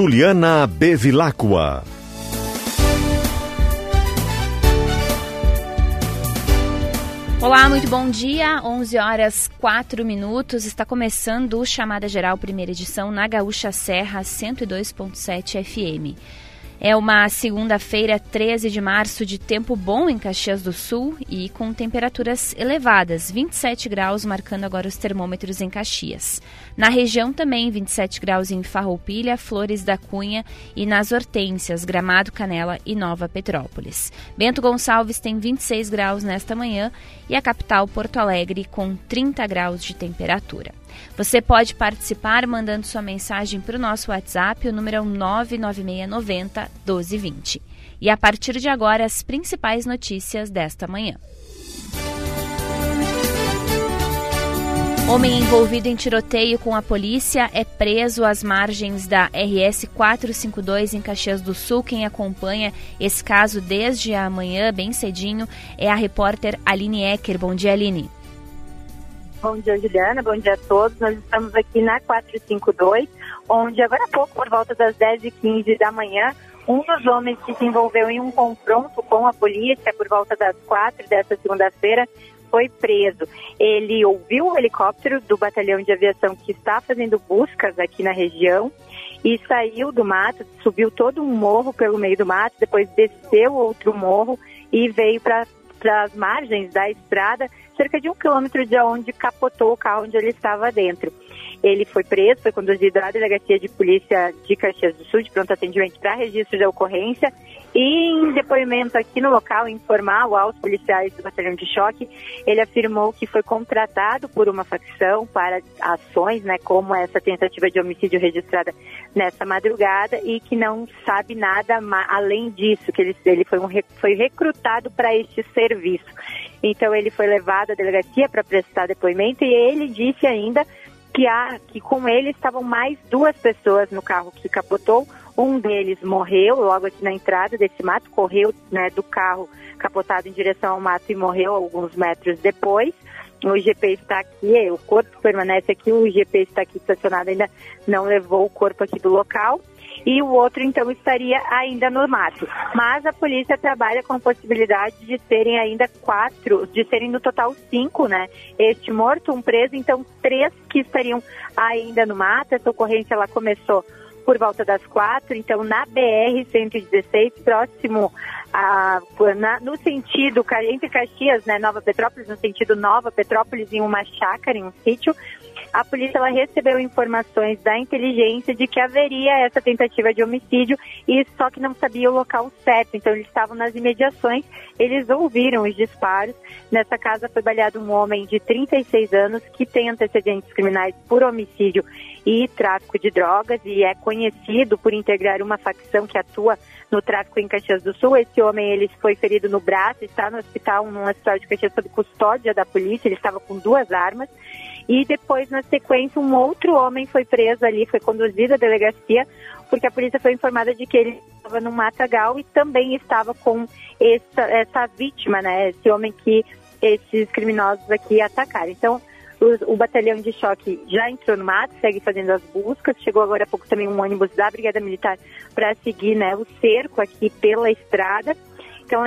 Juliana Bevilacqua. Olá, muito bom dia. 11 horas 4 minutos. Está começando o Chamada Geral, primeira edição, na Gaúcha Serra 102.7 FM. É uma segunda-feira, 13 de março, de tempo bom em Caxias do Sul e com temperaturas elevadas, 27 graus, marcando agora os termômetros em Caxias. Na região também, 27 graus em Farroupilha, Flores da Cunha e nas Hortências, Gramado, Canela e Nova Petrópolis. Bento Gonçalves tem 26 graus nesta manhã e a capital Porto Alegre com 30 graus de temperatura. Você pode participar mandando sua mensagem para o nosso WhatsApp, o número é 99690 1220. E a partir de agora, as principais notícias desta manhã. Homem envolvido em tiroteio com a polícia é preso às margens da RS 452 em Caxias do Sul. Quem acompanha esse caso desde amanhã, bem cedinho, é a repórter Aline Ecker. Bom dia, Aline. Bom dia, Juliana. Bom dia a todos. Nós estamos aqui na 452, onde agora há pouco, por volta das 10h15 da manhã, um dos homens que se envolveu em um confronto com a polícia por volta das 4 dessa segunda-feira foi preso. Ele ouviu o helicóptero do batalhão de aviação que está fazendo buscas aqui na região e saiu do mato, subiu todo um morro pelo meio do mato, depois desceu outro morro e veio para as margens da estrada cerca de um quilômetro de onde capotou o carro onde ele estava dentro. Ele foi preso, foi conduzido à delegacia de polícia de Caxias do Sul, de pronto atendimento para registro de ocorrência. E em depoimento aqui no local, informal aos policiais do batalhão de choque, ele afirmou que foi contratado por uma facção para ações, né, como essa tentativa de homicídio registrada nessa madrugada e que não sabe nada além disso, que ele, ele foi, um, foi recrutado para este serviço. Então ele foi levado à delegacia para prestar depoimento e ele disse ainda que, há, que com ele estavam mais duas pessoas no carro que capotou. Um deles morreu logo aqui na entrada desse mato, correu né, do carro capotado em direção ao mato e morreu alguns metros depois. O GP está aqui, o corpo permanece aqui, o GP está aqui estacionado, ainda não levou o corpo aqui do local e o outro então estaria ainda no mato. Mas a polícia trabalha com a possibilidade de serem ainda quatro, de serem no total cinco, né? Este morto, um preso, então três que estariam ainda no mato. Essa ocorrência ela começou por volta das quatro, então na BR-116, próximo a, na, no sentido, entre Caxias, né, Nova Petrópolis, no sentido Nova Petrópolis, em uma chácara, em um sítio, a polícia ela recebeu informações da inteligência de que haveria essa tentativa de homicídio e só que não sabia o local certo. Então eles estavam nas imediações, eles ouviram os disparos. Nessa casa foi baleado um homem de 36 anos que tem antecedentes criminais por homicídio e tráfico de drogas e é conhecido por integrar uma facção que atua no tráfico em Caxias do Sul. Esse homem ele foi ferido no braço, está no hospital, num hospital de Caxias sob custódia da polícia. Ele estava com duas armas e depois, na sequência, um outro homem foi preso ali, foi conduzido à delegacia, porque a polícia foi informada de que ele estava no matagal e também estava com essa, essa vítima, né? Esse homem que esses criminosos aqui atacaram. Então, o, o, batalhão de choque já entrou no mato, segue fazendo as buscas. Chegou agora há pouco também um ônibus da Brigada Militar para seguir né, o cerco aqui pela estrada. Então,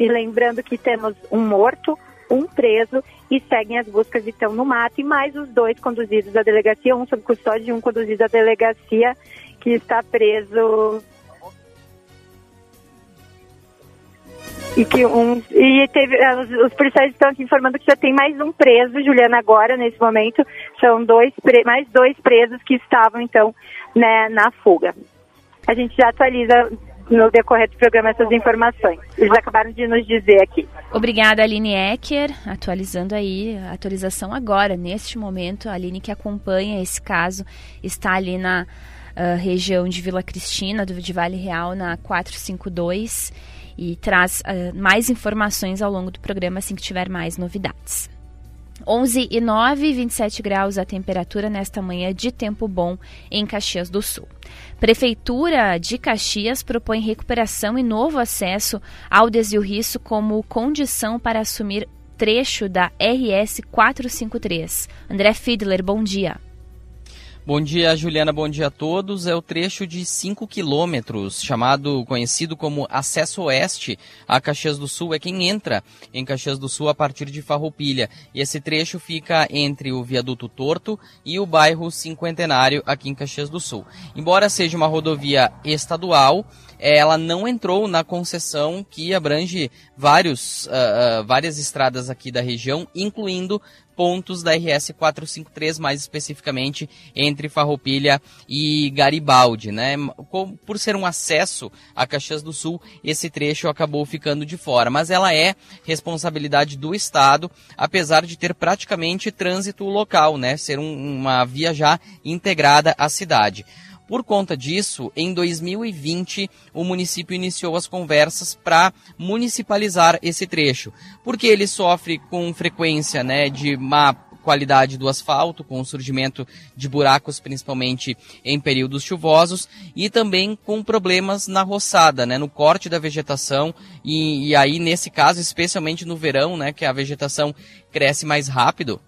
lembrando que temos um morto, um preso e seguem as buscas estão no mato e mais os dois conduzidos à delegacia, um sob custódia e um conduzido à delegacia que está preso e que um e teve eh, os, os, policiais estão aqui informando que já tem mais um preso, Juliana agora nesse momento são dois mais dois presos que estavam então né, na fuga. A gente já atualiza no decorrer do programa essas informações. Eles acabaram de nos dizer aqui. Obrigada, Aline Ecker, atualizando aí, atualização agora, neste momento, a Aline que acompanha esse caso, está ali na uh, região de Vila Cristina, do, de Vale Real, na 452 e traz uh, mais informações ao longo do programa assim que tiver mais novidades. 11 e 9, 27 graus a temperatura nesta manhã de tempo bom em Caxias do Sul. Prefeitura de Caxias propõe recuperação e novo acesso ao desvio como condição para assumir trecho da RS 453. André Fiedler, bom dia. Bom dia, Juliana. Bom dia a todos. É o trecho de 5 quilômetros, chamado, conhecido como Acesso Oeste a Caxias do Sul. É quem entra em Caxias do Sul a partir de Farroupilha. E esse trecho fica entre o Viaduto Torto e o bairro Cinquentenário aqui em Caxias do Sul. Embora seja uma rodovia estadual, ela não entrou na concessão que abrange vários, uh, uh, várias estradas aqui da região, incluindo pontos da RS 453, mais especificamente entre Farroupilha e Garibaldi, né? Por ser um acesso a Caxias do Sul, esse trecho acabou ficando de fora, mas ela é responsabilidade do Estado, apesar de ter praticamente trânsito local, né? Ser um, uma via já integrada à cidade. Por conta disso, em 2020, o município iniciou as conversas para municipalizar esse trecho, porque ele sofre com frequência né, de má qualidade do asfalto, com o surgimento de buracos, principalmente em períodos chuvosos, e também com problemas na roçada, né, no corte da vegetação, e, e aí, nesse caso, especialmente no verão, né, que a vegetação cresce mais rápido,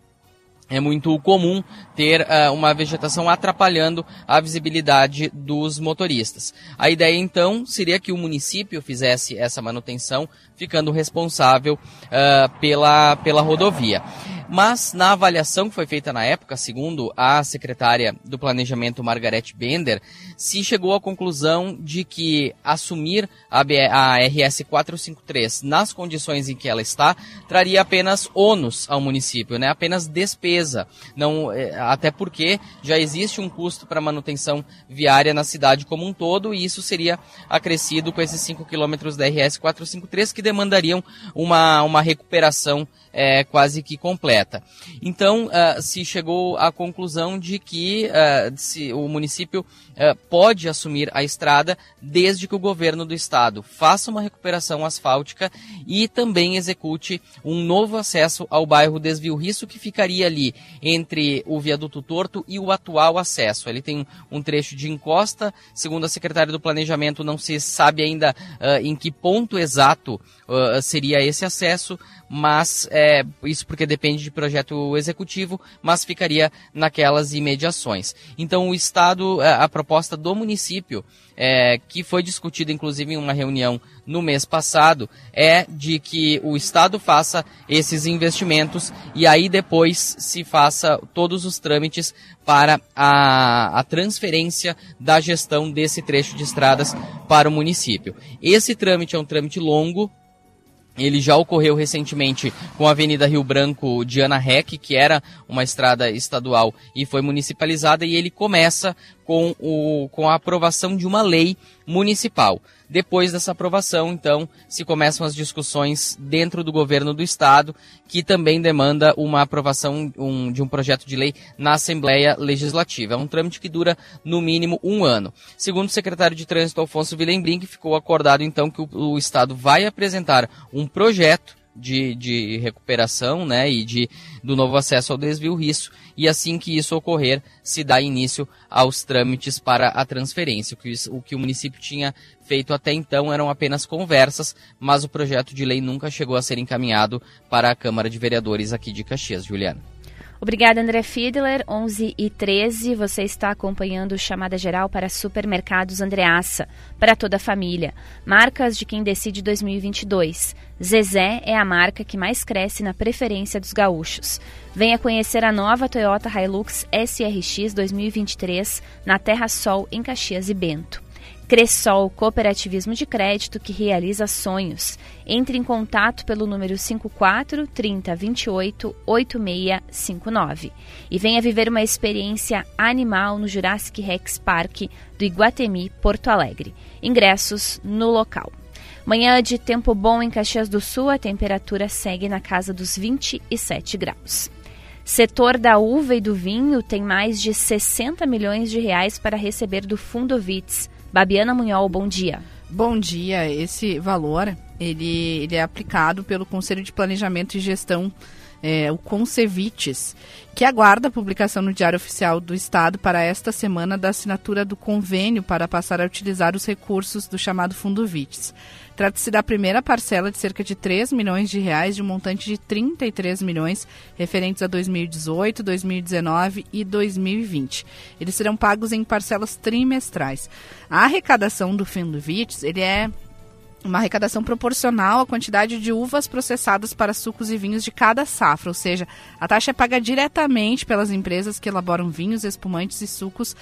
é muito comum ter uh, uma vegetação atrapalhando a visibilidade dos motoristas. A ideia então seria que o município fizesse essa manutenção, ficando responsável uh, pela, pela rodovia. Mas na avaliação que foi feita na época, segundo a secretária do Planejamento Margarete Bender, se chegou à conclusão de que assumir a, RS 453 nas condições em que ela está traria apenas ônus ao município, né? apenas despesa. Não, é, até porque já existe um custo para manutenção viária na cidade como um todo e isso seria acrescido com esses 5 quilômetros da RS 453 que demandariam uma, uma recuperação é, quase que completa. Então, uh, se chegou à conclusão de que uh, se o município uh, pode assumir a estrada desde que o governo do estado faça uma recuperação asfáltica e também execute um novo acesso ao bairro Desvio Risso, que ficaria ali entre o viaduto torto e o atual acesso. Ele tem um trecho de encosta, segundo a secretária do Planejamento, não se sabe ainda em que ponto exato seria esse acesso, mas é, isso porque depende de projeto executivo, mas ficaria naquelas imediações. Então o Estado, é, a proposta do município, é, que foi discutida inclusive em uma reunião no mês passado, é de que o Estado faça esses investimentos e aí depois se faça todos os trâmites para a, a transferência da gestão desse trecho de estradas para o município. Esse trâmite é um trâmite longo, ele já ocorreu recentemente com a Avenida Rio Branco de Ana Rec, que era uma estrada estadual e foi municipalizada, e ele começa com, o, com a aprovação de uma lei municipal. Depois dessa aprovação, então, se começam as discussões dentro do governo do estado, que também demanda uma aprovação um, de um projeto de lei na Assembleia Legislativa. É um trâmite que dura no mínimo um ano. Segundo o secretário de Trânsito Alfonso Villembrink, ficou acordado então que o, o estado vai apresentar um projeto de, de recuperação né, e de, do novo acesso ao desvio risso, e assim que isso ocorrer, se dá início aos trâmites para a transferência. O que, o que o município tinha feito até então eram apenas conversas, mas o projeto de lei nunca chegou a ser encaminhado para a Câmara de Vereadores aqui de Caxias, Juliana. Obrigada, André Fiedler. 11 e 13, você está acompanhando Chamada Geral para Supermercados Andreaça, para toda a família. Marcas de quem decide 2022. Zezé é a marca que mais cresce na preferência dos gaúchos. Venha conhecer a nova Toyota Hilux SRX 2023 na Terra Sol, em Caxias e Bento. Cressol Cooperativismo de Crédito que realiza sonhos. Entre em contato pelo número 54 30 28 8659 e venha viver uma experiência animal no Jurassic Rex Park do Iguatemi, Porto Alegre. Ingressos no local. Manhã de tempo bom em Caxias do Sul, a temperatura segue na casa dos 27 graus. Setor da uva e do vinho tem mais de 60 milhões de reais para receber do Fundo Vits. Babiana Munhol, bom dia. Bom dia. Esse valor ele, ele é aplicado pelo Conselho de Planejamento e Gestão é, o Concevites, que aguarda a publicação no Diário Oficial do Estado para esta semana da assinatura do convênio para passar a utilizar os recursos do chamado Fundo Vites. Trata-se da primeira parcela de cerca de 3 milhões de reais de um montante de 33 milhões referentes a 2018, 2019 e 2020. Eles serão pagos em parcelas trimestrais. A arrecadação do Fundo Vites, ele é uma arrecadação proporcional à quantidade de uvas processadas para sucos e vinhos de cada safra, ou seja, a taxa é paga diretamente pelas empresas que elaboram vinhos, espumantes e sucos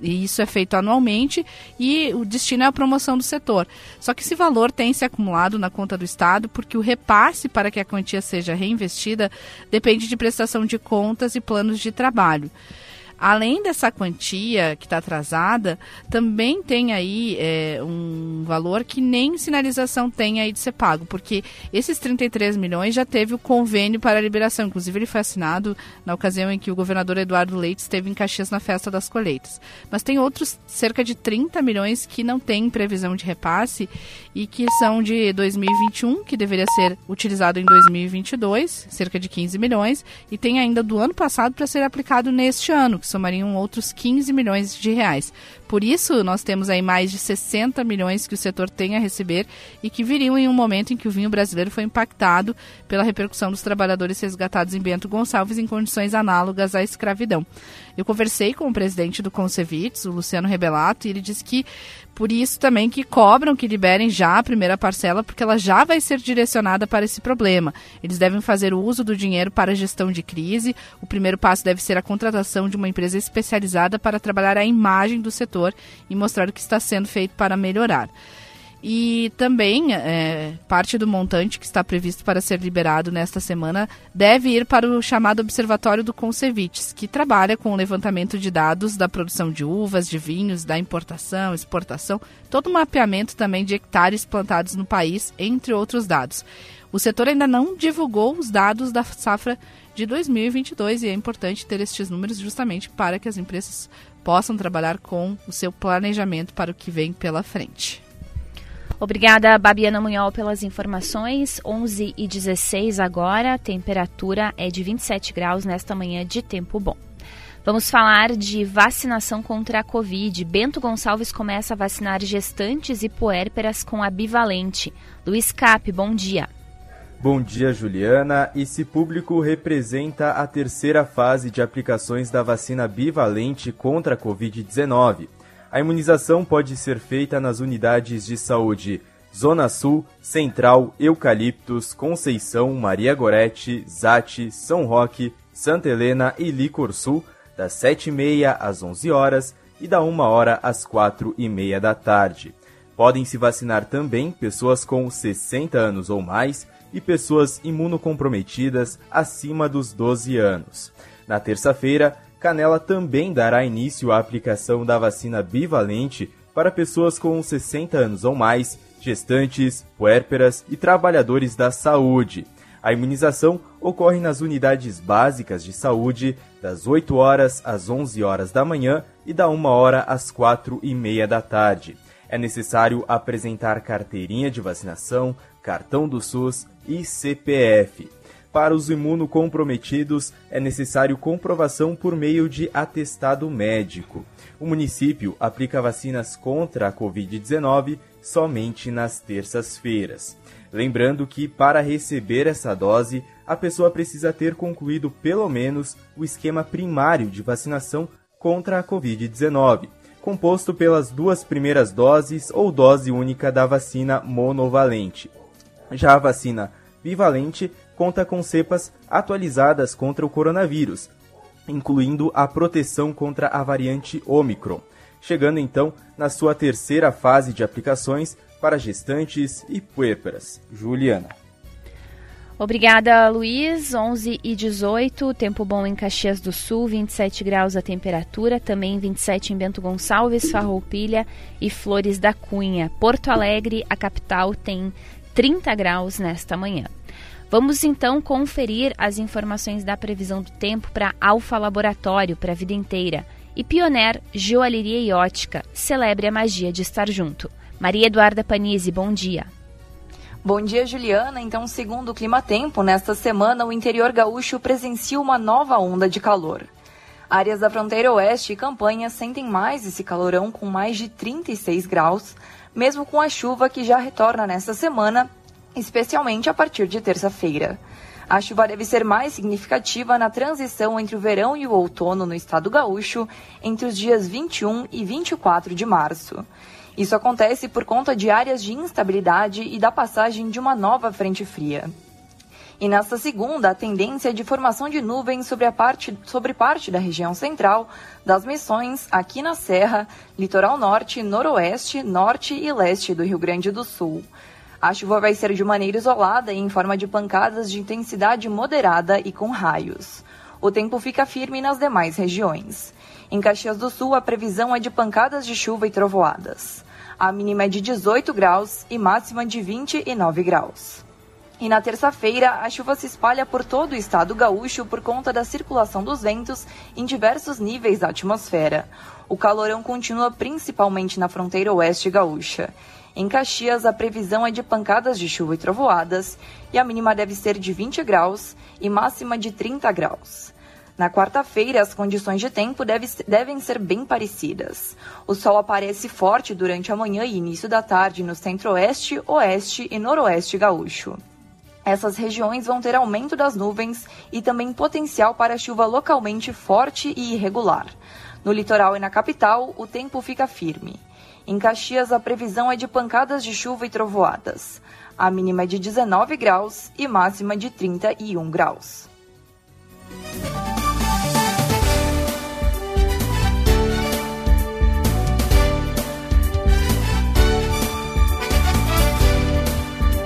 e isso é feito anualmente e o destino é a promoção do setor. Só que esse valor tem se acumulado na conta do Estado porque o repasse para que a quantia seja reinvestida depende de prestação de contas e planos de trabalho. Além dessa quantia que está atrasada, também tem aí é, um valor que nem sinalização tem aí de ser pago, porque esses 33 milhões já teve o convênio para a liberação. Inclusive, ele foi assinado na ocasião em que o governador Eduardo Leite esteve em Caxias na festa das colheitas. Mas tem outros cerca de 30 milhões que não têm previsão de repasse e que são de 2021, que deveria ser utilizado em 2022, cerca de 15 milhões, e tem ainda do ano passado para ser aplicado neste ano, que somariam outros 15 milhões de reais. Por isso, nós temos aí mais de 60 milhões que o setor tem a receber e que viriam em um momento em que o vinho brasileiro foi impactado pela repercussão dos trabalhadores resgatados em Bento Gonçalves em condições análogas à escravidão. Eu conversei com o presidente do Concevits, o Luciano Rebelato, e ele disse que por isso também que cobram que liberem já a primeira parcela, porque ela já vai ser direcionada para esse problema. Eles devem fazer uso do dinheiro para gestão de crise. O primeiro passo deve ser a contratação de uma empresa especializada para trabalhar a imagem do setor e mostrar o que está sendo feito para melhorar. E também é, parte do montante que está previsto para ser liberado nesta semana deve ir para o chamado Observatório do Concevites, que trabalha com o levantamento de dados da produção de uvas, de vinhos, da importação, exportação, todo o mapeamento também de hectares plantados no país, entre outros dados. O setor ainda não divulgou os dados da safra de 2022 e é importante ter estes números justamente para que as empresas possam trabalhar com o seu planejamento para o que vem pela frente. Obrigada, Babiana Munhol, pelas informações. 11 e 16 agora, temperatura é de 27 graus nesta manhã de tempo bom. Vamos falar de vacinação contra a Covid. Bento Gonçalves começa a vacinar gestantes e puérperas com a bivalente. Luiz Cap, bom dia. Bom dia, Juliana. Esse público representa a terceira fase de aplicações da vacina bivalente contra a Covid-19. A imunização pode ser feita nas unidades de saúde Zona Sul, Central, Eucaliptos, Conceição, Maria Gorete, Zate, São Roque, Santa Helena e Licor Sul, das 7h30 às 11 horas e da 1 hora às 4h30 da tarde. Podem se vacinar também pessoas com 60 anos ou mais e pessoas imunocomprometidas acima dos 12 anos. Na terça-feira, Canela também dará início à aplicação da vacina bivalente para pessoas com 60 anos ou mais, gestantes, puérperas e trabalhadores da saúde. A imunização ocorre nas unidades básicas de saúde das 8 horas às 11 horas da manhã e da 1 hora às 4 e meia da tarde. É necessário apresentar carteirinha de vacinação, cartão do SUS e CPF. Para os imunocomprometidos, é necessário comprovação por meio de atestado médico. O município aplica vacinas contra a Covid-19 somente nas terças-feiras. Lembrando que, para receber essa dose, a pessoa precisa ter concluído pelo menos o esquema primário de vacinação contra a Covid-19, composto pelas duas primeiras doses ou dose única da vacina monovalente. Já a vacina bivalente conta com cepas atualizadas contra o coronavírus, incluindo a proteção contra a variante Omicron, chegando então na sua terceira fase de aplicações para gestantes e puérperas. Juliana. Obrigada, Luiz. 11 e 18, tempo bom em Caxias do Sul, 27 graus a temperatura, também 27 em Bento Gonçalves, Farroupilha e Flores da Cunha. Porto Alegre, a capital, tem 30 graus nesta manhã. Vamos então conferir as informações da previsão do tempo para Alfa Laboratório para a vida inteira e Pioneer Joalheria e Ótica. Celebre a magia de estar junto. Maria Eduarda Panizzi, bom dia. Bom dia, Juliana. Então, segundo o Clima Tempo, nesta semana o interior gaúcho presencia uma nova onda de calor. Áreas da fronteira oeste e campanha sentem mais esse calorão com mais de 36 graus, mesmo com a chuva que já retorna nesta semana especialmente a partir de terça-feira. A chuva deve ser mais significativa na transição entre o verão e o outono no estado gaúcho, entre os dias 21 e 24 de março. Isso acontece por conta de áreas de instabilidade e da passagem de uma nova frente fria. E nesta segunda, a tendência é de formação de nuvens sobre, a parte, sobre parte da região central, das Missões, aqui na Serra, litoral norte, noroeste, norte e leste do Rio Grande do Sul. A chuva vai ser de maneira isolada e em forma de pancadas de intensidade moderada e com raios. O tempo fica firme nas demais regiões. Em Caxias do Sul, a previsão é de pancadas de chuva e trovoadas. A mínima é de 18 graus e máxima de 29 graus. E na terça-feira, a chuva se espalha por todo o estado gaúcho por conta da circulação dos ventos em diversos níveis da atmosfera. O calorão continua principalmente na fronteira oeste gaúcha. Em Caxias, a previsão é de pancadas de chuva e trovoadas e a mínima deve ser de 20 graus e máxima de 30 graus. Na quarta-feira, as condições de tempo deve, devem ser bem parecidas. O sol aparece forte durante a manhã e início da tarde no centro-oeste, oeste e noroeste gaúcho. Essas regiões vão ter aumento das nuvens e também potencial para chuva localmente forte e irregular. No litoral e na capital, o tempo fica firme. Em Caxias, a previsão é de pancadas de chuva e trovoadas. A mínima é de 19 graus e máxima de 31 graus.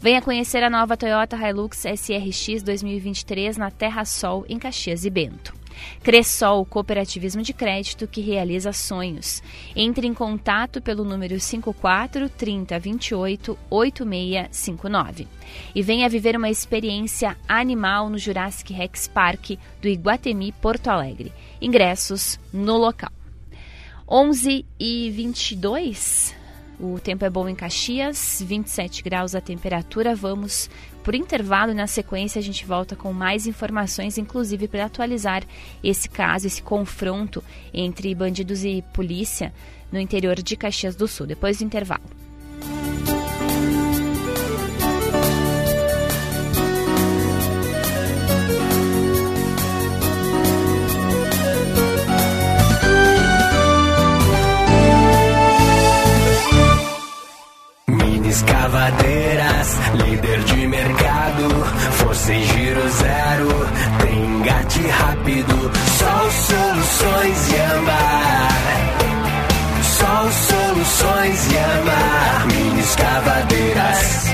Venha conhecer a nova Toyota Hilux SRX 2023 na Terra Sol, em Caxias e Bento. Cressol, cooperativismo de crédito que realiza sonhos. Entre em contato pelo número 54 30 28 8659. E venha viver uma experiência animal no Jurassic Rex Park do Iguatemi Porto Alegre. Ingressos no local. 11 e 22 o tempo é bom em Caxias, 27 graus a temperatura. Vamos por intervalo e na sequência a gente volta com mais informações, inclusive para atualizar esse caso, esse confronto entre bandidos e polícia no interior de Caxias do Sul. Depois do intervalo. Escavadeiras, líder de mercado, força em giro zero, tem engate rápido, só soluções e amar. Só soluções e amar, mini escavadeiras.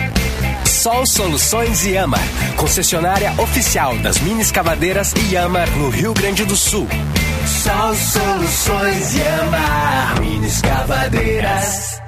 Sol Soluções Yama, concessionária oficial das mini escavadeiras Yama no Rio Grande do Sul. Sol Soluções Yama, mini escavadeiras.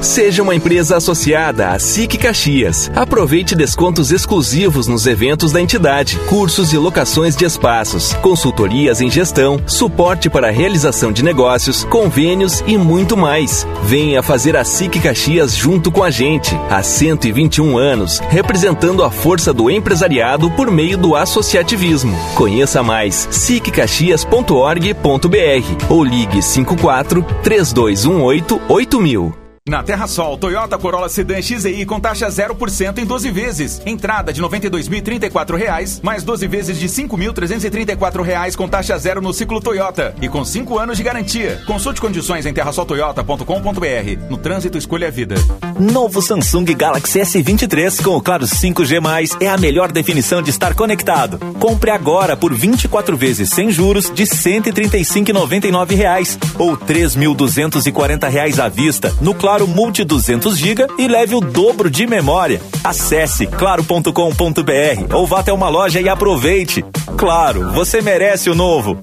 Seja uma empresa associada à SIC Caxias. Aproveite descontos exclusivos nos eventos da entidade, cursos e locações de espaços, consultorias em gestão, suporte para a realização de negócios, convênios e muito mais. Venha fazer a SIC Caxias junto com a gente. Há 121 anos, representando a força do empresariado por meio do associativismo. Conheça mais siccaxias.org.br ou ligue 54 3218 8000. Na Terra Sol, Toyota Corolla Sedan XEI com taxa 0% em 12 vezes. Entrada de R$ 92.034, mais 12 vezes de R$ 5.334 com taxa zero no ciclo Toyota e com 5 anos de garantia. Consulte condições em terrasoltoyota.com.br. No trânsito, escolha a vida. Novo Samsung Galaxy S23 com o claro 5G+, é a melhor definição de estar conectado. Compre agora por 24 vezes sem juros de R$ 135,99 ou R$ 3.240 à vista no Claro Claro Multi 200 GB e leve o dobro de memória. Acesse claro.com.br ou vá até uma loja e aproveite. Claro, você merece o novo.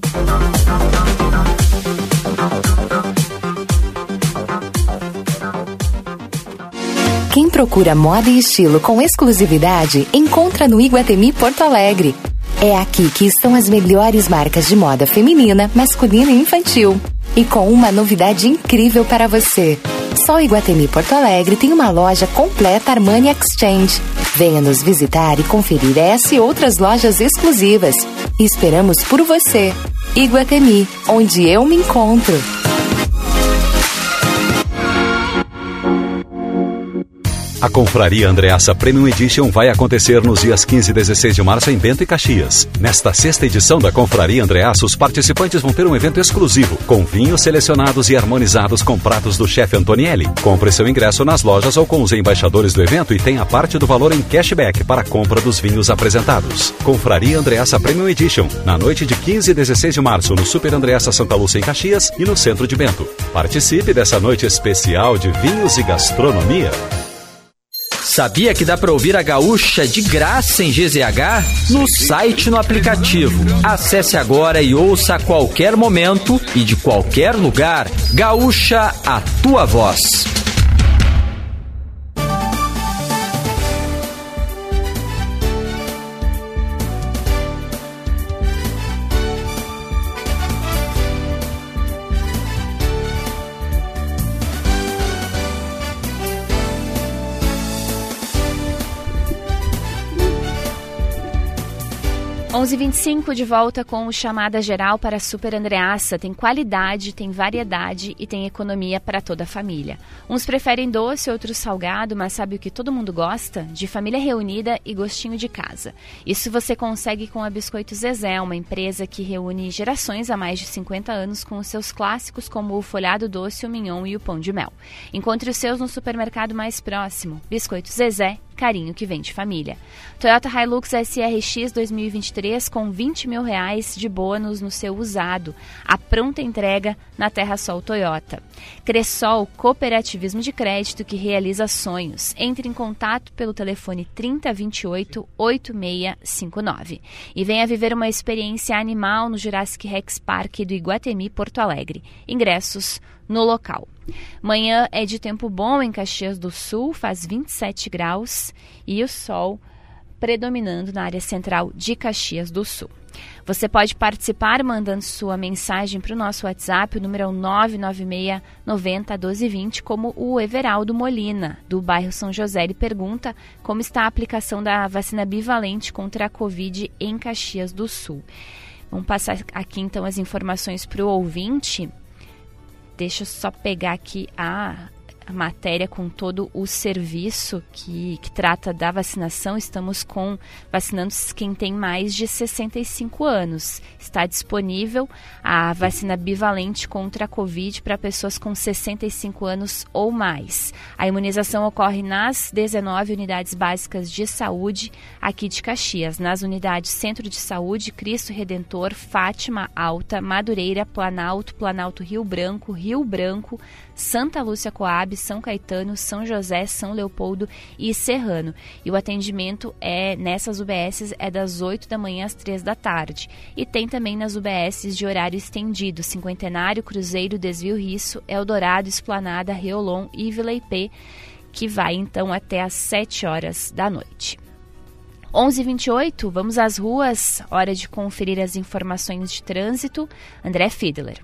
Quem procura moda e estilo com exclusividade, encontra no Iguatemi Porto Alegre. É aqui que estão as melhores marcas de moda feminina, masculina e infantil. E com uma novidade incrível para você. Só Iguatemi Porto Alegre tem uma loja completa Armani Exchange. Venha nos visitar e conferir essa e outras lojas exclusivas. Esperamos por você. Iguatemi, onde eu me encontro. A Confraria Andreassa Premium Edition vai acontecer nos dias 15 e 16 de março em Bento e Caxias. Nesta sexta edição da Confraria Andreassa, os participantes vão ter um evento exclusivo, com vinhos selecionados e harmonizados com pratos do chefe Antonielli. Compre seu ingresso nas lojas ou com os embaixadores do evento e tenha parte do valor em cashback para a compra dos vinhos apresentados. Confraria Andreassa Premium Edition, na noite de 15 e 16 de março no Super Andreassa Santa Lúcia em Caxias e no centro de Bento. Participe dessa noite especial de vinhos e gastronomia. Sabia que dá para ouvir a Gaúcha de graça em GZH? No site no aplicativo. Acesse agora e ouça a qualquer momento e de qualquer lugar. Gaúcha, a tua voz. 11:25 de volta com o chamada geral para Super Andreassa. Tem qualidade, tem variedade e tem economia para toda a família. Uns preferem doce, outros salgado, mas sabe o que todo mundo gosta? De família reunida e gostinho de casa. Isso você consegue com a Biscoito Zezé, uma empresa que reúne gerações há mais de 50 anos com os seus clássicos como o folhado doce, o mignon e o pão de mel. Encontre os seus no supermercado mais próximo. Biscoito Zezé, carinho que vem de família. Toyota Hilux SRX 2023 com 20 mil reais de bônus no seu usado. A pronta entrega na Terra Sol Toyota. Cressol Cooperativismo de Crédito que realiza sonhos. Entre em contato pelo telefone 3028 8659 e venha viver uma experiência animal no Jurassic Rex Park do Iguatemi Porto Alegre. Ingressos no local. Manhã é de tempo bom em Caxias do Sul, faz 27 graus e o sol predominando na área central de Caxias do Sul. Você pode participar mandando sua mensagem para o nosso WhatsApp, o número é 996 90 1220, como o Everaldo Molina, do bairro São José. Ele pergunta como está a aplicação da vacina bivalente contra a Covid em Caxias do Sul. Vamos passar aqui então as informações para o ouvinte. Deixa eu só pegar aqui a, matéria com todo o serviço que, que trata da vacinação. Estamos com vacinando quem tem mais de 65 anos. Está disponível a vacina bivalente contra a Covid para pessoas com 65 anos ou mais. A imunização ocorre nas 19 unidades básicas de saúde aqui de Caxias, nas unidades Centro de Saúde, Cristo Redentor, Fátima Alta, Madureira, Planalto, Planalto Rio Branco, Rio Branco, Santa Lúcia Coab, São Caetano, São José, São Leopoldo e Serrano. E o atendimento é nessas UBSs é das 8 da manhã às 3 da tarde. E tem também nas UBSs de horário estendido, Cinquentenário, Cruzeiro, Desvio Risso, Eldorado, Esplanada, Reolon e Vila IP, que vai então até às 7 horas da noite. 11:28, vamos às ruas, hora de conferir as informações de trânsito. André Fiedler.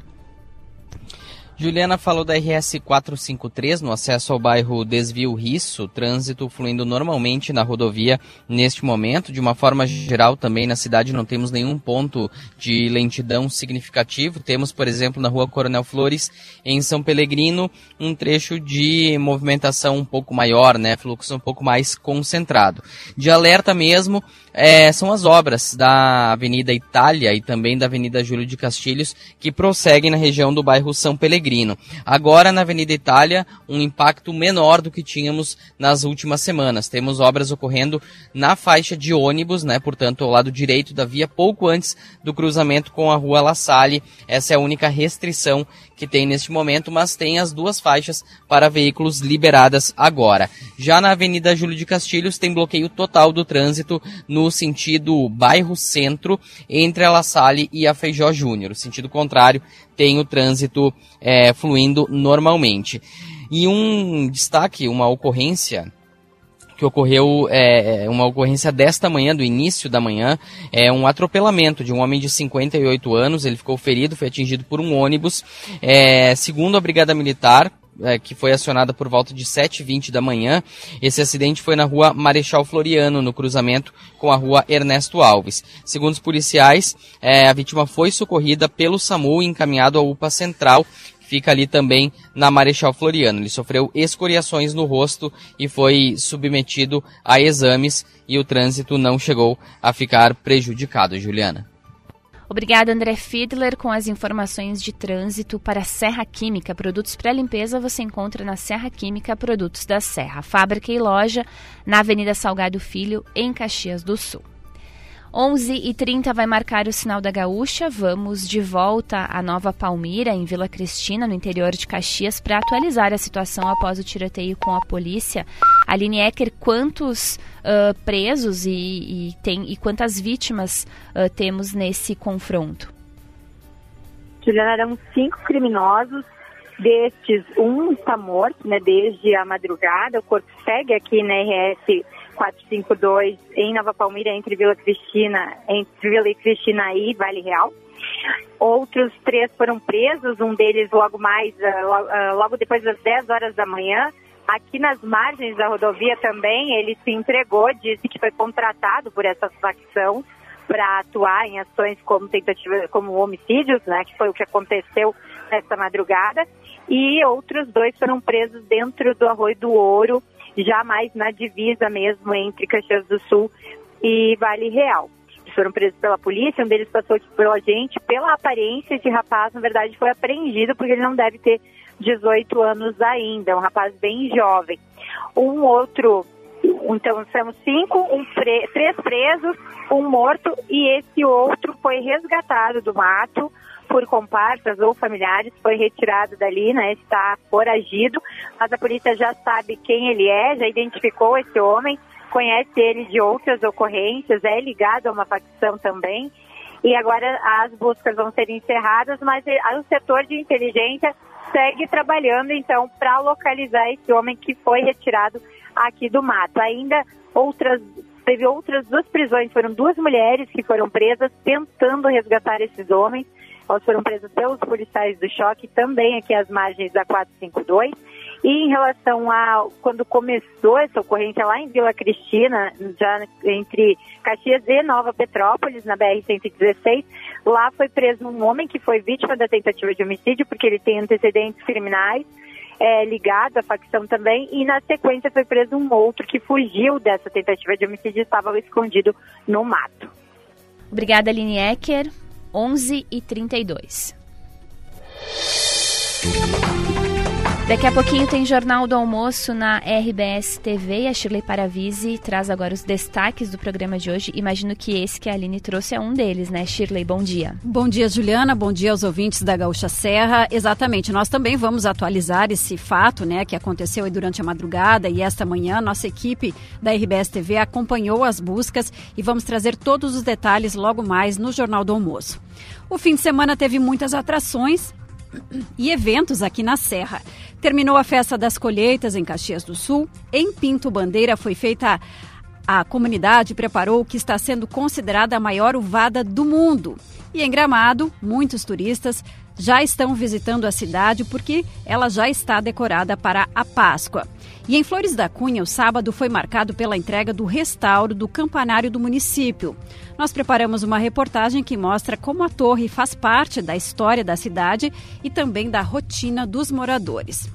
Juliana falou da RS 453 no acesso ao bairro Desvio Risso, trânsito fluindo normalmente na rodovia neste momento. De uma forma geral, também na cidade não temos nenhum ponto de lentidão significativo. Temos, por exemplo, na rua Coronel Flores, em São Pelegrino, um trecho de movimentação um pouco maior, né? Fluxo um pouco mais concentrado. De alerta mesmo, é, são as obras da Avenida Itália e também da Avenida Júlio de Castilhos que prosseguem na região do bairro São Pelegrino. Agora na Avenida Itália, um impacto menor do que tínhamos nas últimas semanas. Temos obras ocorrendo na faixa de ônibus, né, portanto, ao lado direito da via, pouco antes do cruzamento com a Rua La Salle. Essa é a única restrição que tem neste momento, mas tem as duas faixas para veículos liberadas agora. Já na Avenida Júlio de Castilhos tem bloqueio total do trânsito no sentido bairro centro entre a La Salle e a Feijó Júnior. Sentido contrário tem o trânsito é, fluindo normalmente. E um destaque, uma ocorrência que ocorreu é, uma ocorrência desta manhã, do início da manhã, é um atropelamento de um homem de 58 anos. Ele ficou ferido, foi atingido por um ônibus. É, segundo a Brigada Militar, é, que foi acionada por volta de 7h20 da manhã. Esse acidente foi na rua Marechal Floriano, no cruzamento com a rua Ernesto Alves. Segundo os policiais, é, a vítima foi socorrida pelo SAMU e encaminhado à UPA Central, fica ali também na Marechal Floriano. Ele sofreu escoriações no rosto e foi submetido a exames e o trânsito não chegou a ficar prejudicado, Juliana. Obrigada, André Fiedler, com as informações de trânsito para Serra Química. Produtos para limpeza você encontra na Serra Química Produtos da Serra. Fábrica e loja na Avenida Salgado Filho, em Caxias do Sul. 11h30 vai marcar o sinal da Gaúcha. Vamos de volta à Nova Palmira, em Vila Cristina, no interior de Caxias, para atualizar a situação após o tiroteio com a polícia. Aline Ecker, quantos uh, presos e, e, tem, e quantas vítimas uh, temos nesse confronto? Juliana, eram cinco criminosos. Destes, um está morto né, desde a madrugada. O corpo segue aqui na RS 452 em Nova Palmira, entre Vila Cristina, entre Vila Cristina e Vale Real. Outros três foram presos, um deles logo mais, uh, logo depois das 10 horas da manhã. Aqui nas margens da rodovia também, ele se entregou, disse que foi contratado por essa facção para atuar em ações como tentativa, como homicídios, né, que foi o que aconteceu nessa madrugada. E outros dois foram presos dentro do Arroio do Ouro, já mais na divisa mesmo entre Caxias do Sul e Vale Real. Eles foram presos pela polícia, um deles passou pelo agente. Pela aparência, esse rapaz, na verdade, foi apreendido porque ele não deve ter 18 anos ainda, é um rapaz bem jovem. Um outro, então somos cinco, um pre, três presos, um morto e esse outro foi resgatado do mato por comparsas ou familiares, foi retirado dali, né? Está foragido, mas a polícia já sabe quem ele é, já identificou esse homem, conhece ele de outras ocorrências, é ligado a uma facção também. E agora as buscas vão ser encerradas, mas o setor de inteligência segue trabalhando então para localizar esse homem que foi retirado aqui do mato. Ainda outras teve outras duas prisões, foram duas mulheres que foram presas tentando resgatar esses homens. Elas foram presas pelos policiais do choque, também aqui às margens da 452. E em relação a quando começou essa ocorrência lá em Vila Cristina, já entre Caxias e Nova Petrópolis, na BR-116, lá foi preso um homem que foi vítima da tentativa de homicídio, porque ele tem antecedentes criminais. É, ligado à facção também, e na sequência foi preso um outro que fugiu dessa tentativa de homicídio e estava escondido no mato. Obrigada, Aline Ecker. 11 e 32. Daqui a pouquinho tem Jornal do Almoço na RBS TV a Shirley Paravise traz agora os destaques do programa de hoje. Imagino que esse que a Aline trouxe é um deles, né? Shirley, bom dia. Bom dia, Juliana. Bom dia aos ouvintes da Gaúcha Serra. Exatamente, nós também vamos atualizar esse fato, né, que aconteceu durante a madrugada e esta manhã. Nossa equipe da RBS TV acompanhou as buscas e vamos trazer todos os detalhes logo mais no Jornal do Almoço. O fim de semana teve muitas atrações e eventos aqui na Serra. Terminou a festa das colheitas em Caxias do Sul. Em Pinto Bandeira foi feita a comunidade preparou o que está sendo considerada a maior uvada do mundo. E em Gramado, muitos turistas já estão visitando a cidade porque ela já está decorada para a Páscoa. E em Flores da Cunha, o sábado foi marcado pela entrega do restauro do campanário do município. Nós preparamos uma reportagem que mostra como a torre faz parte da história da cidade e também da rotina dos moradores.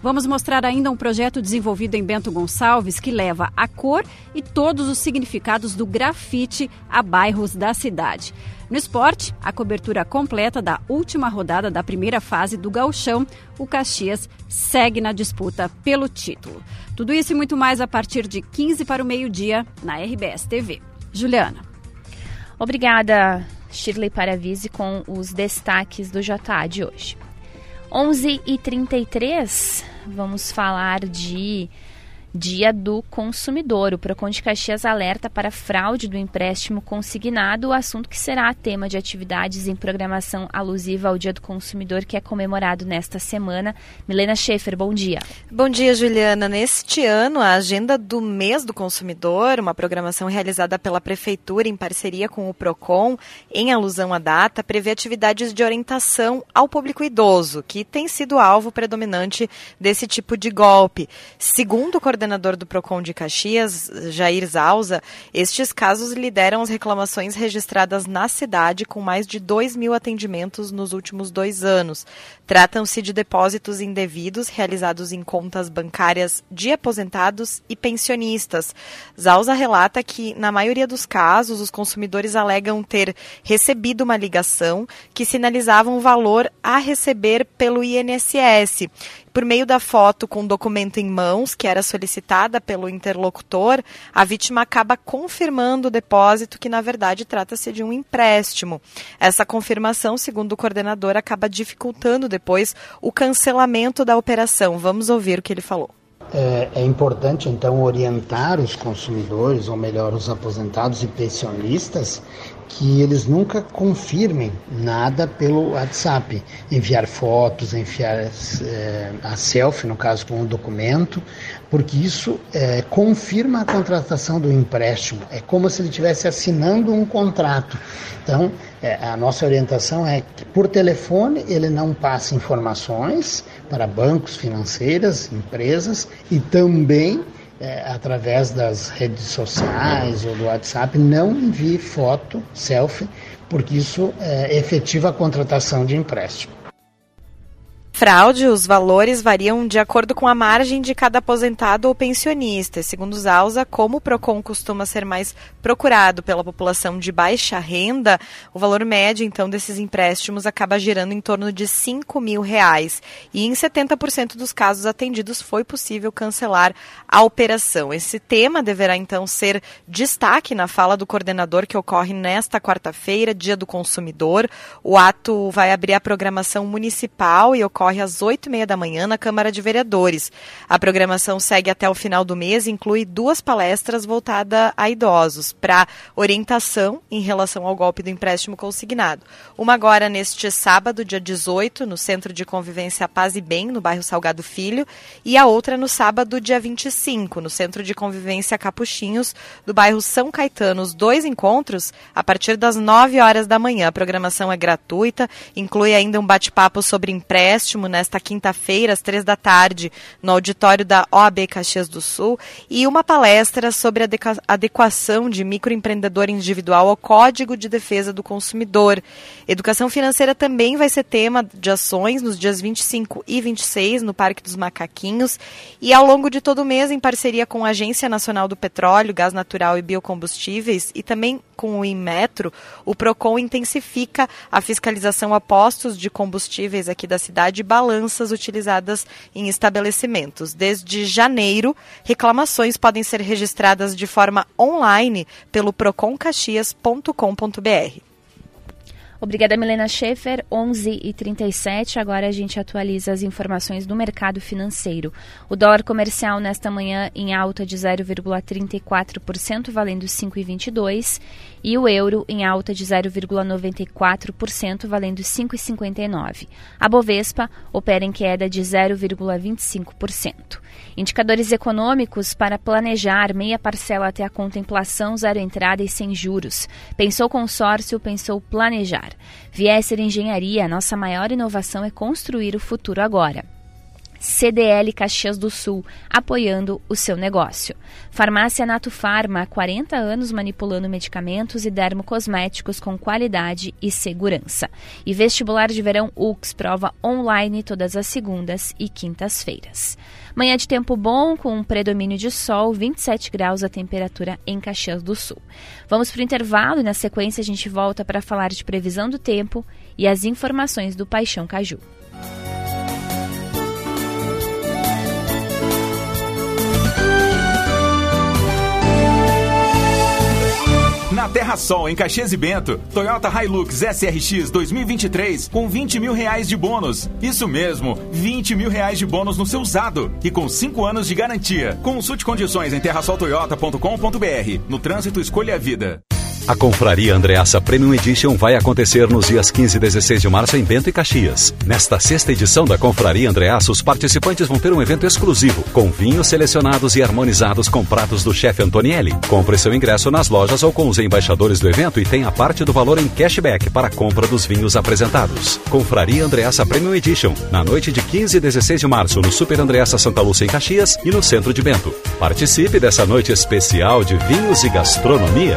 Vamos mostrar ainda um projeto desenvolvido em Bento Gonçalves que leva a cor e todos os significados do grafite a bairros da cidade. No esporte, a cobertura completa da última rodada da primeira fase do Gauchão, o Caxias segue na disputa pelo título. Tudo isso e muito mais a partir de 15 para o meio-dia na RBS TV. Juliana. Obrigada, Shirley Paravise, com os destaques do JA de hoje. 11h33, vamos falar de Dia do Consumidor. O Procon de Caxias alerta para fraude do empréstimo consignado, o assunto que será tema de atividades em programação alusiva ao Dia do Consumidor, que é comemorado nesta semana. Milena Schaefer, bom dia. Bom dia, Juliana. Neste ano, a agenda do Mês do Consumidor, uma programação realizada pela Prefeitura em parceria com o Procon, em alusão à data, prevê atividades de orientação ao público idoso, que tem sido alvo predominante desse tipo de golpe. Segundo o coordenador do PROCON de Caxias, Jair Zauza, estes casos lideram as reclamações registradas na cidade, com mais de 2 mil atendimentos nos últimos dois anos. Tratam-se de depósitos indevidos realizados em contas bancárias de aposentados e pensionistas. Zauza relata que, na maioria dos casos, os consumidores alegam ter recebido uma ligação que sinalizava um valor a receber pelo INSS por meio da foto com o documento em mãos, que era solicitada pelo interlocutor, a vítima acaba confirmando o depósito, que na verdade trata-se de um empréstimo. Essa confirmação, segundo o coordenador, acaba dificultando depois o cancelamento da operação. Vamos ouvir o que ele falou. É, é, importante então orientar os consumidores, ou melhor, os aposentados e pensionistas, que eles nunca confirmem nada pelo WhatsApp, enviar fotos, enviar é, a selfie, no caso com o documento, porque isso é, confirma a contratação do empréstimo. É como se ele estivesse assinando um contrato. Então, é, a nossa orientação é que por telefone ele não passe informações para bancos, financeiras, empresas e também é, através das redes sociais ou do WhatsApp, não envie foto, selfie, porque isso é, efetiva a contratação de empréstimo fraude, os valores variam de acordo com a margem de cada aposentado ou pensionista. Segundo Alza, como o PROCON costuma ser mais procurado pela população de baixa renda, o valor médio, então, desses empréstimos acaba girando em torno de 5 mil reais. E em 70% dos casos atendidos foi possível cancelar a operação. Esse tema deverá, então, ser destaque na fala do coordenador que ocorre nesta quarta-feira, Dia do Consumidor. O ato vai abrir a programação municipal e ocorre ocorre às 8 e meia da manhã na Câmara de Vereadores. A programação segue até o final do mês e inclui duas palestras voltadas a idosos para orientação em relação ao golpe do empréstimo consignado. Uma agora neste sábado, dia 18, no Centro de Convivência Paz e Bem, no bairro Salgado Filho, e a outra no sábado, dia 25, no Centro de Convivência Capuchinhos, do bairro São Caetano. Os dois encontros a partir das 9 horas da manhã. A programação é gratuita, inclui ainda um bate-papo sobre empréstimo nesta quinta-feira, às três da tarde, no auditório da OAB Caxias do Sul, e uma palestra sobre a adequação de microempreendedor individual ao Código de Defesa do Consumidor. Educação financeira também vai ser tema de ações nos dias 25 e 26 no Parque dos Macaquinhos e ao longo de todo o mês, em parceria com a Agência Nacional do Petróleo, Gás Natural e Biocombustíveis e também com o Inmetro, o PROCON intensifica a fiscalização a postos de combustíveis aqui da cidade balanças utilizadas em estabelecimentos. Desde janeiro, reclamações podem ser registradas de forma online pelo proconcaxias.com.br. Obrigada, Milena Schaefer. 11 e 37 Agora a gente atualiza as informações do mercado financeiro. O dólar comercial nesta manhã em alta de 0,34%, valendo 5,22. E o euro em alta de 0,94%, valendo 5,59. A Bovespa opera em queda de 0,25%. Indicadores econômicos para planejar meia parcela até a contemplação, zero entrada e sem juros. Pensou consórcio, pensou planejar. Viesser Engenharia, nossa maior inovação é construir o futuro agora. CDL Caxias do Sul, apoiando o seu negócio. Farmácia Nato Farma, há 40 anos manipulando medicamentos e dermocosméticos com qualidade e segurança. E vestibular de verão UX, prova online todas as segundas e quintas-feiras. Manhã de tempo bom, com um predomínio de sol, 27 graus a temperatura em Caxias do Sul. Vamos para o intervalo e na sequência a gente volta para falar de previsão do tempo e as informações do Paixão Caju. Na Terra Sol, em Caxias e Bento, Toyota Hilux SRX 2023 com 20 mil reais de bônus. Isso mesmo, 20 mil reais de bônus no seu usado e com 5 anos de garantia. Consulte condições em terrasoltoyota.com.br. No trânsito, escolha a vida. A Confraria Andreassa Premium Edition vai acontecer nos dias 15 e 16 de março em Bento e Caxias. Nesta sexta edição da Confraria Andreassa, os participantes vão ter um evento exclusivo, com vinhos selecionados e harmonizados com pratos do chefe Antonielli. Compre seu ingresso nas lojas ou com os embaixadores do evento e tenha parte do valor em cashback para a compra dos vinhos apresentados. Confraria Andreassa Premium Edition, na noite de 15 e 16 de março, no Super Andreassa Santa Lúcia em Caxias e no centro de Bento. Participe dessa noite especial de vinhos e gastronomia.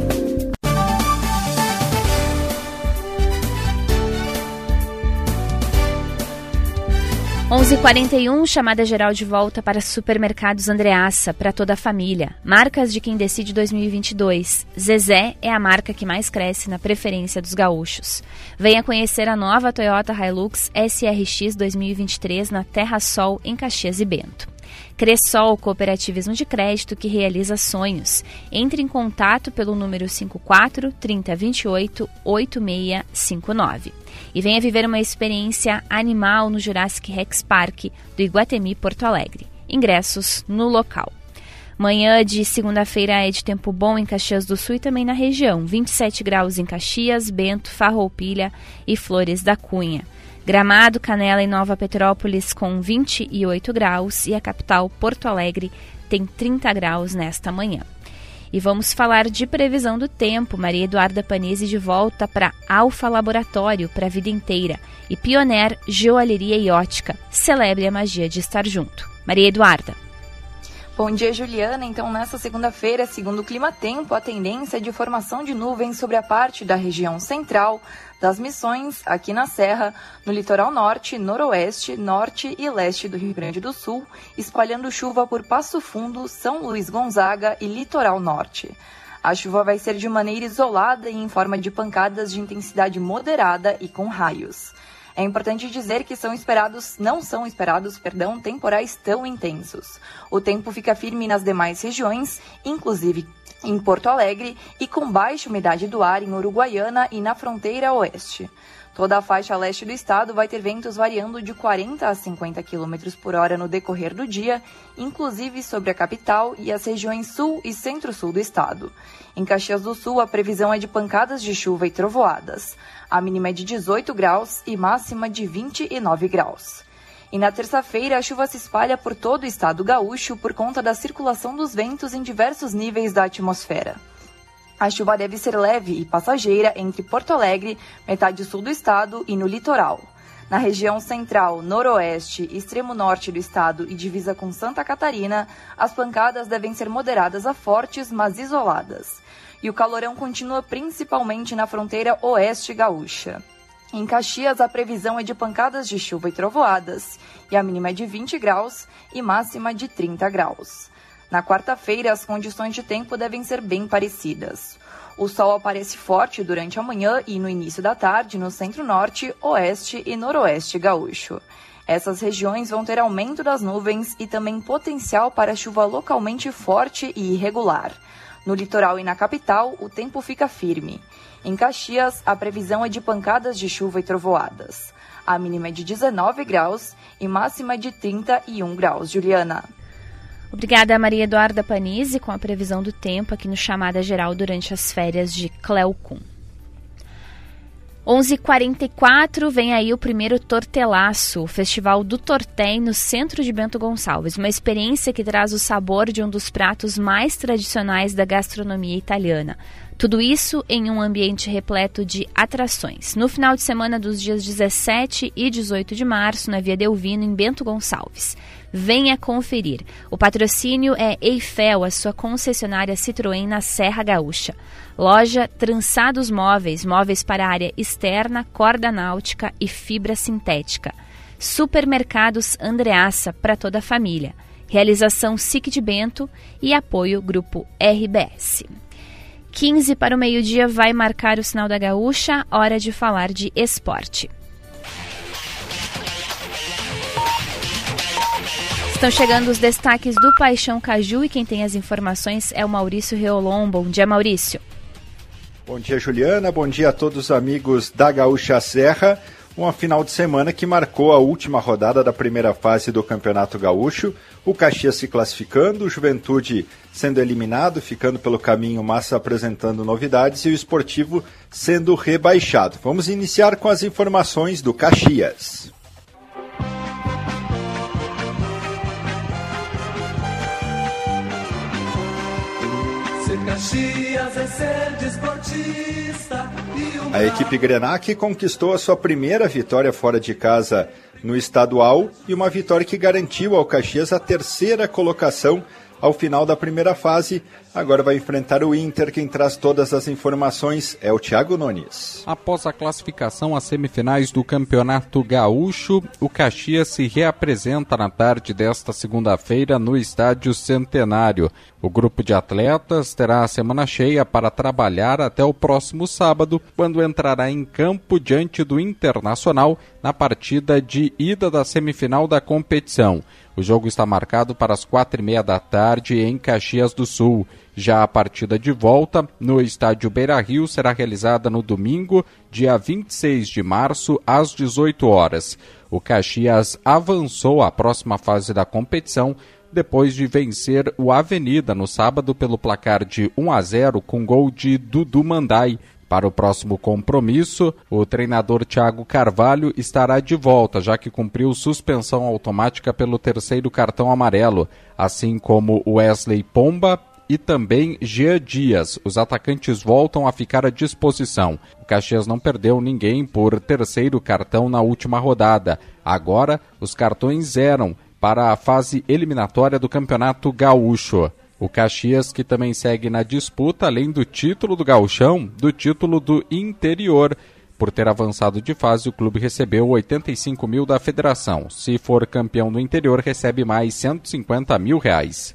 11:41 chamada geral de volta para Supermercados Andreassa para toda a família. Marcas de quem decide 2022. Zezé é a marca que mais cresce na preferência dos gaúchos. Venha conhecer a nova Toyota Hilux SRX 2023 na Terra Sol em Caxias e Bento. Cressol Cooperativismo de Crédito que realiza sonhos. Entre em contato pelo número 54 3028 8659 e venha viver uma experiência animal no Jurassic Rex Park do Iguatemi Porto Alegre. Ingressos no local. Manhã de segunda-feira é de tempo bom em Caxias do Sul e também na região. 27 graus em Caxias, Bento, Farroupilha e Flores da Cunha. Gramado, Canela e Nova Petrópolis com 28 graus e a capital Porto Alegre tem 30 graus nesta manhã. E vamos falar de previsão do tempo. Maria Eduarda Panese de volta para Alfa Laboratório para a vida inteira. E Pioneer Joalheria e Ótica. Celebre a magia de estar junto. Maria Eduarda. Bom dia, Juliana. Então, nesta segunda-feira, segundo o Clima Tempo, a tendência é de formação de nuvens sobre a parte da região central, das Missões, aqui na Serra, no litoral norte, noroeste, norte e leste do Rio Grande do Sul, espalhando chuva por Passo Fundo, São Luís Gonzaga e litoral norte. A chuva vai ser de maneira isolada e em forma de pancadas de intensidade moderada e com raios. É importante dizer que são esperados, não são esperados, perdão, temporais tão intensos. O tempo fica firme nas demais regiões, inclusive em Porto Alegre e com baixa umidade do ar em Uruguaiana e na fronteira oeste. Toda a faixa leste do estado vai ter ventos variando de 40 a 50 km por hora no decorrer do dia, inclusive sobre a capital e as regiões sul e centro-sul do estado. Em Caxias do Sul, a previsão é de pancadas de chuva e trovoadas. A mínima é de 18 graus e máxima de 29 graus. E na terça-feira, a chuva se espalha por todo o estado gaúcho por conta da circulação dos ventos em diversos níveis da atmosfera. A chuva deve ser leve e passageira entre Porto Alegre, metade sul do estado e no litoral. Na região central, noroeste, extremo norte do estado e divisa com Santa Catarina, as pancadas devem ser moderadas a fortes, mas isoladas. E o calorão continua principalmente na fronteira oeste gaúcha. Em Caxias, a previsão é de pancadas de chuva e trovoadas, e a mínima é de 20 graus e máxima de 30 graus. Na quarta-feira, as condições de tempo devem ser bem parecidas. O sol aparece forte durante a manhã e no início da tarde no centro-norte, oeste e noroeste gaúcho. Essas regiões vão ter aumento das nuvens e também potencial para chuva localmente forte e irregular. No litoral e na capital, o tempo fica firme. Em Caxias, a previsão é de pancadas de chuva e trovoadas. A mínima é de 19 graus e máxima de 31 graus. Juliana. Obrigada, Maria Eduarda Panizzi, com a previsão do tempo aqui no Chamada Geral durante as férias de Cleocum. 11h44 vem aí o primeiro Tortelaço, o Festival do Torté no centro de Bento Gonçalves. Uma experiência que traz o sabor de um dos pratos mais tradicionais da gastronomia italiana. Tudo isso em um ambiente repleto de atrações. No final de semana dos dias 17 e 18 de março, na Via Delvino, em Bento Gonçalves. Venha conferir. O patrocínio é Eiffel, a sua concessionária Citroën na Serra Gaúcha. Loja Trançados Móveis, móveis para área externa, corda náutica e fibra sintética. Supermercados Andreaça para toda a família. Realização SIC de Bento e apoio Grupo RBS. 15 para o meio-dia vai marcar o sinal da gaúcha, hora de falar de esporte. Estão chegando os destaques do Paixão Caju e quem tem as informações é o Maurício Reolon. Bom dia, Maurício. Bom dia, Juliana. Bom dia a todos os amigos da Gaúcha Serra. Uma final de semana que marcou a última rodada da primeira fase do Campeonato Gaúcho. O Caxias se classificando, o Juventude sendo eliminado, ficando pelo caminho, mas apresentando novidades, e o Esportivo sendo rebaixado. Vamos iniciar com as informações do Caxias. A equipe Grenac conquistou a sua primeira vitória fora de casa no estadual e uma vitória que garantiu ao Caxias a terceira colocação ao final da primeira fase. Agora vai enfrentar o Inter. Quem traz todas as informações é o Thiago Nunes. Após a classificação às semifinais do Campeonato Gaúcho, o Caxias se reapresenta na tarde desta segunda-feira no Estádio Centenário. O grupo de atletas terá a semana cheia para trabalhar até o próximo sábado, quando entrará em campo diante do Internacional na partida de ida da semifinal da competição. O jogo está marcado para as quatro e meia da tarde em Caxias do Sul. Já a partida de volta no estádio Beira Rio será realizada no domingo, dia 26 de março, às 18 horas. O Caxias avançou à próxima fase da competição depois de vencer o Avenida no sábado pelo placar de 1 a 0 com gol de Dudu Mandai. Para o próximo compromisso, o treinador Thiago Carvalho estará de volta, já que cumpriu suspensão automática pelo terceiro cartão amarelo, assim como Wesley Pomba e também Jean Dias. Os atacantes voltam a ficar à disposição. O Caxias não perdeu ninguém por terceiro cartão na última rodada. Agora, os cartões eram para a fase eliminatória do Campeonato Gaúcho. O Caxias, que também segue na disputa, além do título do Gauchão, do título do interior. Por ter avançado de fase, o clube recebeu 85 mil da federação. Se for campeão do interior, recebe mais 150 mil reais.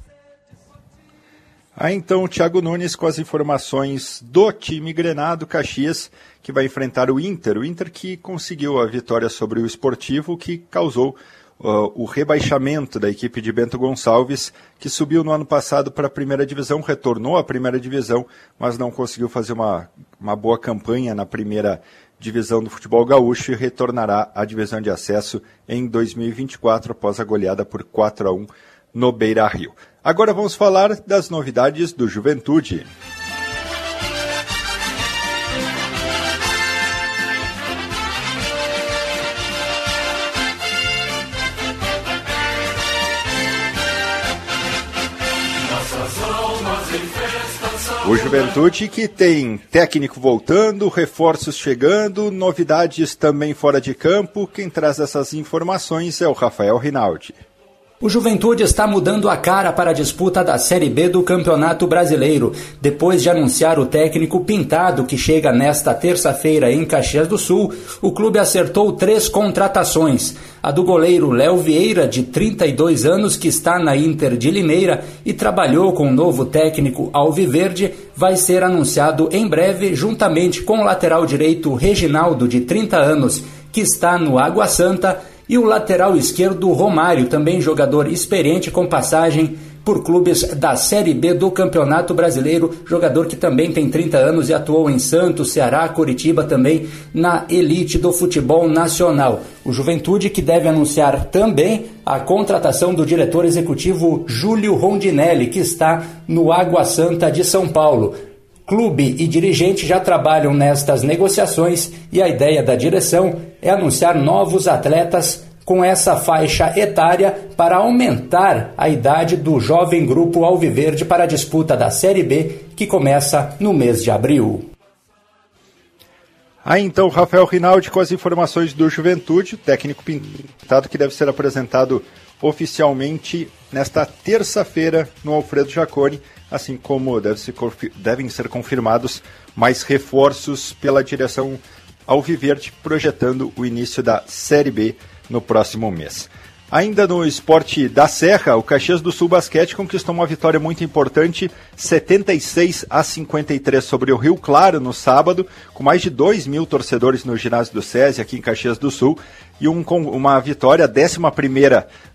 Ah, então, o Thiago Nunes com as informações do time Grenado Caxias, que vai enfrentar o Inter. O Inter que conseguiu a vitória sobre o Esportivo, que causou uh, o rebaixamento da equipe de Bento Gonçalves, que subiu no ano passado para a primeira divisão, retornou à primeira divisão, mas não conseguiu fazer uma, uma boa campanha na primeira divisão do futebol gaúcho e retornará à divisão de acesso em 2024 após a goleada por 4 a 1 no Beira-Rio. Agora vamos falar das novidades do Juventude. O Juventude que tem técnico voltando, reforços chegando, novidades também fora de campo. Quem traz essas informações é o Rafael Rinaldi. O Juventude está mudando a cara para a disputa da Série B do Campeonato Brasileiro, depois de anunciar o técnico Pintado, que chega nesta terça-feira em Caxias do Sul. O clube acertou três contratações: a do goleiro Léo Vieira, de 32 anos, que está na Inter de Limeira e trabalhou com o novo técnico Alviverde, vai ser anunciado em breve, juntamente com o lateral direito Reginaldo, de 30 anos, que está no Água Santa e o lateral esquerdo Romário, também jogador experiente com passagem por clubes da Série B do Campeonato Brasileiro, jogador que também tem 30 anos e atuou em Santos, Ceará, Curitiba também na elite do futebol nacional. O Juventude que deve anunciar também a contratação do diretor executivo Júlio Rondinelli, que está no Água Santa de São Paulo. Clube e dirigente já trabalham nestas negociações e a ideia da direção é anunciar novos atletas com essa faixa etária para aumentar a idade do jovem grupo Alviverde para a disputa da Série B, que começa no mês de abril. Aí então, Rafael Rinaldi com as informações do Juventude, técnico pintado que deve ser apresentado oficialmente nesta terça-feira no Alfredo Jaconi assim como deve devem ser confirmados mais reforços pela direção Alviverde, projetando o início da Série B no próximo mês. Ainda no esporte da Serra, o Caxias do Sul Basquete conquistou uma vitória muito importante, 76 a 53 sobre o Rio Claro no sábado, com mais de 2 mil torcedores no ginásio do SESI aqui em Caxias do Sul, e um, uma vitória 11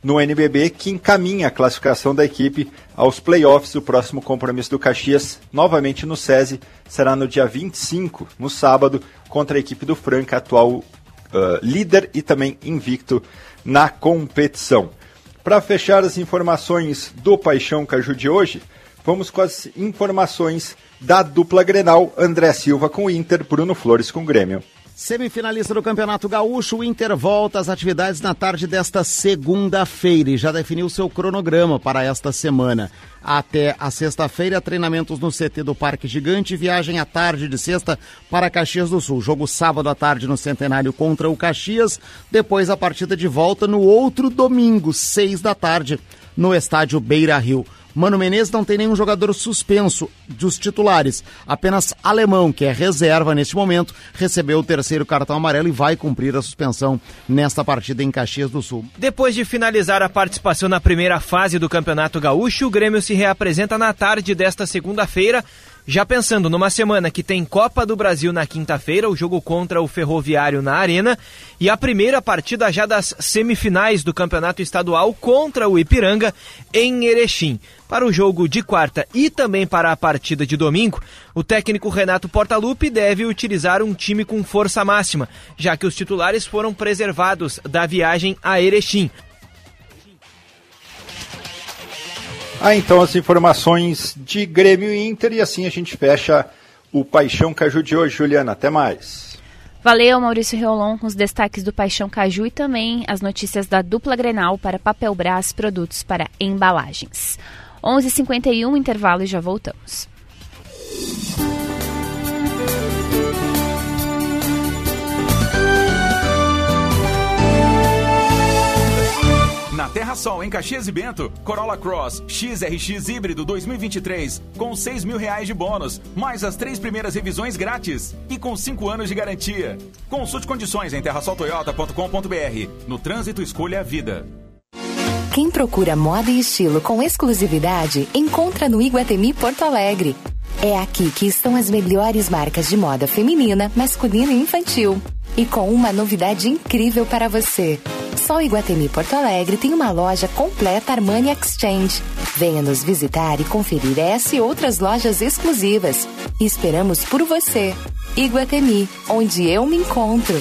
no NBB, que encaminha a classificação da equipe aos playoffs. O próximo compromisso do Caxias, novamente no SESI, será no dia 25, no sábado, contra a equipe do Franca, atual uh, líder e também invicto na competição. Para fechar as informações do Paixão Caju de hoje, vamos com as informações da dupla Grenal, André Silva com o Inter, Bruno Flores com o Grêmio. Semifinalista do Campeonato Gaúcho, o Inter volta às atividades na tarde desta segunda-feira e já definiu seu cronograma para esta semana. Até a sexta-feira, treinamentos no CT do Parque Gigante, viagem à tarde de sexta para Caxias do Sul. Jogo sábado à tarde no Centenário contra o Caxias, depois a partida de volta no outro domingo, seis da tarde, no estádio Beira Rio. Mano Menezes não tem nenhum jogador suspenso dos titulares. Apenas Alemão, que é reserva neste momento, recebeu o terceiro cartão amarelo e vai cumprir a suspensão nesta partida em Caxias do Sul. Depois de finalizar a participação na primeira fase do Campeonato Gaúcho, o Grêmio se reapresenta na tarde desta segunda-feira já pensando numa semana que tem Copa do Brasil na quinta-feira, o jogo contra o Ferroviário na Arena, e a primeira partida já das semifinais do Campeonato Estadual contra o Ipiranga em Erechim. Para o jogo de quarta e também para a partida de domingo, o técnico Renato Portaluppi deve utilizar um time com força máxima, já que os titulares foram preservados da viagem a Erechim. Ah, então as informações de Grêmio e Inter e assim a gente fecha o Paixão Caju de hoje. Juliana, até mais. Valeu, Maurício Reolon, com os destaques do Paixão Caju e também as notícias da dupla Grenal para Papel Brás Produtos para Embalagens. 11:51 h 51 intervalo e já voltamos. Na Terra Sol, em Caxias e Bento, Corolla Cross XRX híbrido 2023, com 6 mil reais de bônus, mais as três primeiras revisões grátis e com 5 anos de garantia. Consulte condições em terrasoltoyota.com.br. No trânsito, escolha a vida. Quem procura moda e estilo com exclusividade, encontra no Iguatemi Porto Alegre. É aqui que estão as melhores marcas de moda feminina, masculina e infantil. E com uma novidade incrível para você. O Iguatemi Porto Alegre tem uma loja completa Armani Exchange. Venha nos visitar e conferir essa e outras lojas exclusivas. esperamos por você. Iguatemi, onde eu me encontro.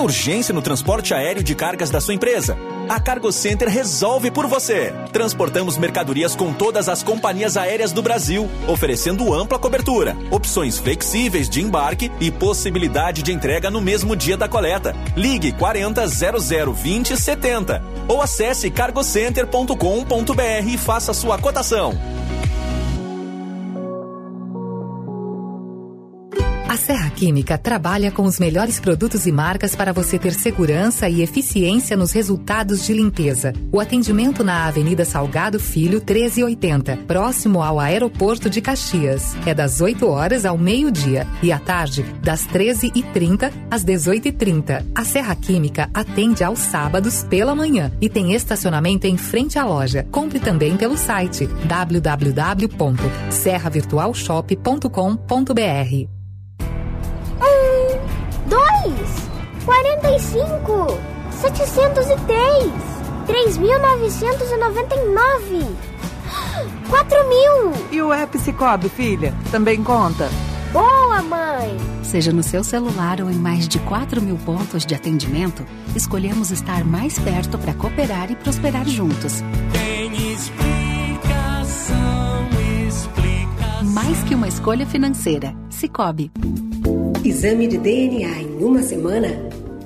Urgência no transporte aéreo de cargas da sua empresa? A Cargo Center resolve por você. Transportamos mercadorias com todas as companhias aéreas do Brasil, oferecendo ampla cobertura, opções flexíveis de embarque e possibilidade de entrega no mesmo dia da coleta. Ligue 40 00 20 70 ou acesse cargocenter.com.br e faça sua cotação. A Serra Química trabalha com os melhores produtos e marcas para você ter segurança e eficiência nos resultados de limpeza. O atendimento na Avenida Salgado Filho 1380, próximo ao aeroporto de Caxias. É das 8 horas ao meio-dia e à tarde, das 13h30 às 18h30. A Serra Química atende aos sábados pela manhã e tem estacionamento em frente à loja. Compre também pelo site www.serravirtualshop.com.br. 795, 703, 3.999, 4.000. E o app Cicobi, filha, também conta? Boa, mãe! Seja no seu celular ou em mais de 4 mil pontos de atendimento, escolhemos estar mais perto para cooperar e prosperar juntos. Tem explicação, explicação. Mais que uma escolha financeira, Cicobi. Exame de DNA em uma semana?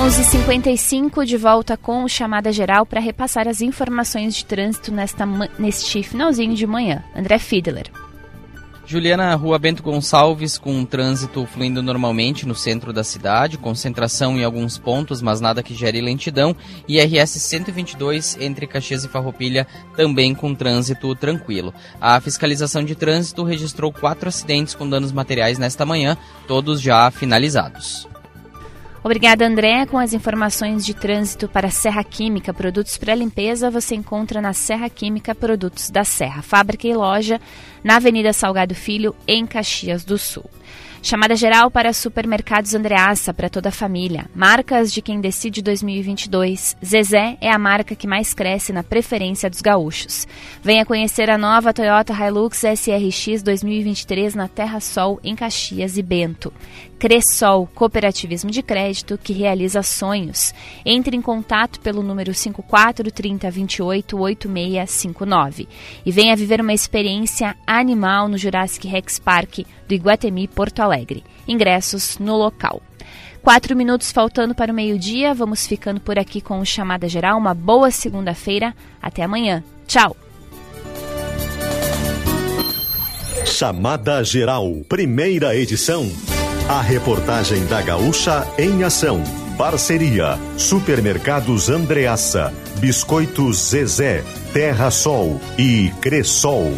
11:55 de volta com chamada geral para repassar as informações de trânsito nesta neste finalzinho de manhã. André Fiedler. Juliana, Rua Bento Gonçalves, com trânsito fluindo normalmente no centro da cidade, concentração em alguns pontos, mas nada que gere lentidão. E RS 122 entre Caxias e Farroupilha, também com trânsito tranquilo. A fiscalização de trânsito registrou quatro acidentes com danos materiais nesta manhã, todos já finalizados. Obrigada, André. Com as informações de trânsito para Serra Química, produtos para limpeza, você encontra na Serra Química Produtos da Serra, fábrica e loja, na Avenida Salgado Filho, em Caxias do Sul. Chamada geral para supermercados Andreassa para toda a família. Marcas de quem decide 2022. Zezé é a marca que mais cresce na preferência dos gaúchos. Venha conhecer a nova Toyota Hilux SRX 2023 na Terra Sol, em Caxias e Bento. Cressol, cooperativismo de crédito que realiza sonhos. Entre em contato pelo número 54 30 28 8659 e venha viver uma experiência animal no Jurassic Rex Park do Iguatemi Porto Alegre. Ingressos no local. Quatro minutos faltando para o meio-dia, vamos ficando por aqui com o Chamada Geral. Uma boa segunda-feira. Até amanhã. Tchau! Chamada Geral, primeira edição. A reportagem da Gaúcha em ação. Parceria: Supermercados Andreaça, Biscoitos Zezé, Terra Sol e Cressol.